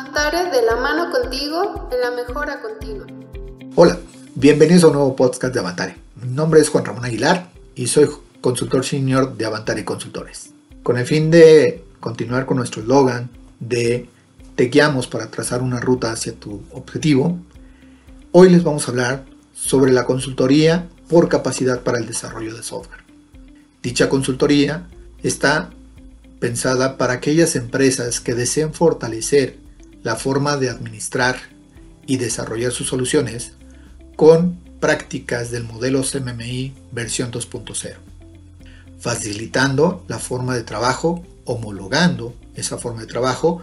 Avantare de la mano contigo en la mejora continua. Hola, bienvenidos a un nuevo podcast de Avantare. Mi nombre es Juan Ramón Aguilar y soy consultor senior de Avantare Consultores. Con el fin de continuar con nuestro eslogan de te guiamos para trazar una ruta hacia tu objetivo, hoy les vamos a hablar sobre la consultoría por capacidad para el desarrollo de software. Dicha consultoría está pensada para aquellas empresas que deseen fortalecer la forma de administrar y desarrollar sus soluciones con prácticas del modelo CMMI versión 2.0, facilitando la forma de trabajo, homologando esa forma de trabajo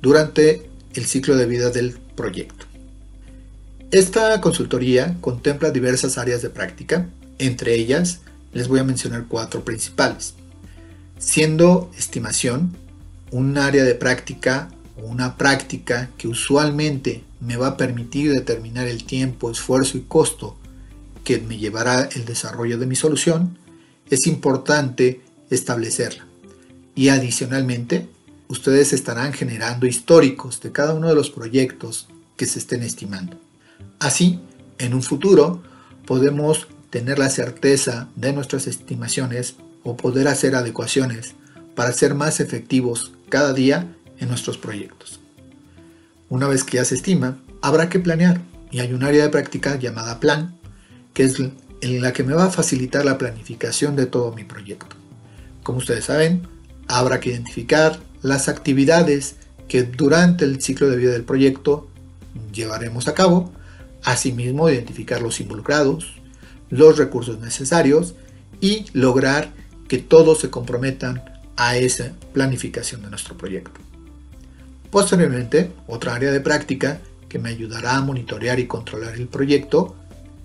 durante el ciclo de vida del proyecto. Esta consultoría contempla diversas áreas de práctica, entre ellas les voy a mencionar cuatro principales, siendo estimación un área de práctica una práctica que usualmente me va a permitir determinar el tiempo, esfuerzo y costo que me llevará el desarrollo de mi solución, es importante establecerla. Y adicionalmente, ustedes estarán generando históricos de cada uno de los proyectos que se estén estimando. Así, en un futuro, podemos tener la certeza de nuestras estimaciones o poder hacer adecuaciones para ser más efectivos cada día en nuestros proyectos. Una vez que ya se estima, habrá que planear y hay un área de práctica llamada plan, que es en la que me va a facilitar la planificación de todo mi proyecto. Como ustedes saben, habrá que identificar las actividades que durante el ciclo de vida del proyecto llevaremos a cabo, asimismo identificar los involucrados, los recursos necesarios y lograr que todos se comprometan a esa planificación de nuestro proyecto. Posteriormente, otra área de práctica que me ayudará a monitorear y controlar el proyecto,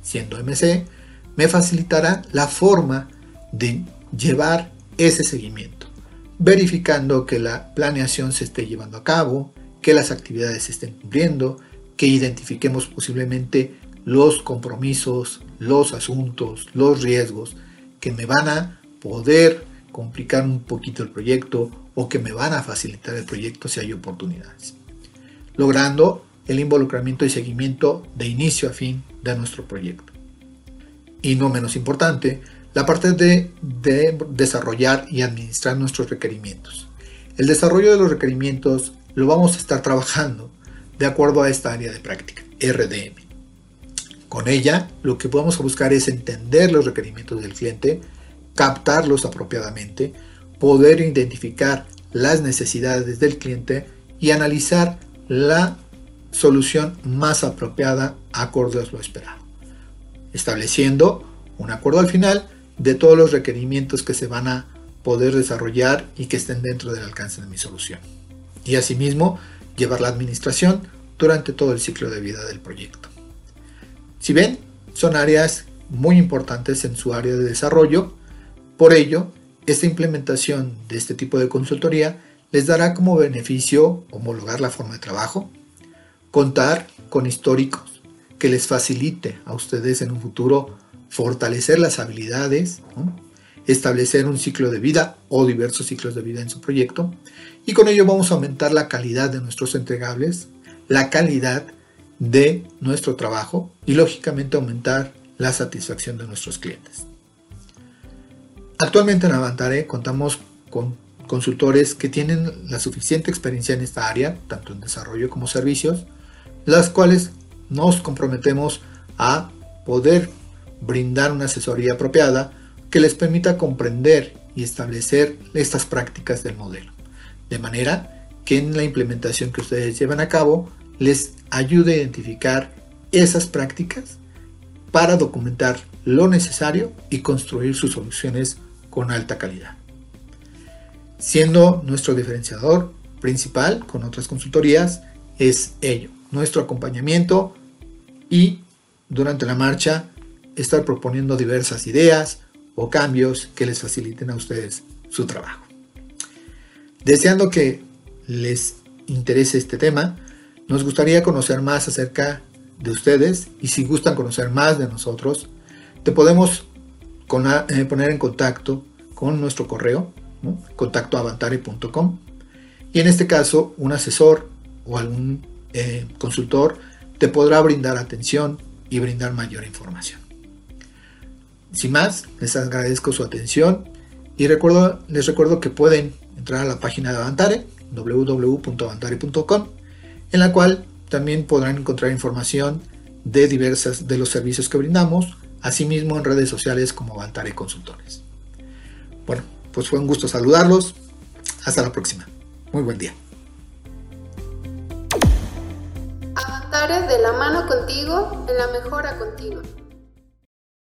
siendo MC, me facilitará la forma de llevar ese seguimiento, verificando que la planeación se esté llevando a cabo, que las actividades se estén cumpliendo, que identifiquemos posiblemente los compromisos, los asuntos, los riesgos que me van a poder complicar un poquito el proyecto o que me van a facilitar el proyecto si hay oportunidades. Logrando el involucramiento y seguimiento de inicio a fin de nuestro proyecto. Y no menos importante, la parte de, de desarrollar y administrar nuestros requerimientos. El desarrollo de los requerimientos lo vamos a estar trabajando de acuerdo a esta área de práctica, RDM. Con ella, lo que vamos a buscar es entender los requerimientos del cliente, captarlos apropiadamente, poder identificar las necesidades del cliente y analizar la solución más apropiada acorde a lo esperado, estableciendo un acuerdo al final de todos los requerimientos que se van a poder desarrollar y que estén dentro del alcance de mi solución. Y asimismo, llevar la administración durante todo el ciclo de vida del proyecto. Si ven, son áreas muy importantes en su área de desarrollo por ello, esta implementación de este tipo de consultoría les dará como beneficio homologar la forma de trabajo, contar con históricos que les facilite a ustedes en un futuro fortalecer las habilidades, establecer un ciclo de vida o diversos ciclos de vida en su proyecto y con ello vamos a aumentar la calidad de nuestros entregables, la calidad de nuestro trabajo y lógicamente aumentar la satisfacción de nuestros clientes. Actualmente en Avantare contamos con consultores que tienen la suficiente experiencia en esta área, tanto en desarrollo como servicios, las cuales nos comprometemos a poder brindar una asesoría apropiada que les permita comprender y establecer estas prácticas del modelo, de manera que en la implementación que ustedes llevan a cabo les ayude a identificar esas prácticas para documentar lo necesario y construir sus soluciones con alta calidad. Siendo nuestro diferenciador principal con otras consultorías es ello, nuestro acompañamiento y durante la marcha estar proponiendo diversas ideas o cambios que les faciliten a ustedes su trabajo. Deseando que les interese este tema, nos gustaría conocer más acerca de ustedes y si gustan conocer más de nosotros, te podemos eh, poner en contacto con nuestro correo, contactoavantare.com. Y en este caso, un asesor o algún eh, consultor te podrá brindar atención y brindar mayor información. Sin más, les agradezco su atención y recuerdo, les recuerdo que pueden entrar a la página de Avantare, www.avantare.com, en la cual también podrán encontrar información de diversas de los servicios que brindamos, asimismo en redes sociales como Avantare Consultores. Bueno, pues fue un gusto saludarlos. Hasta la próxima. Muy buen día. De la mano contigo en la mejora continua.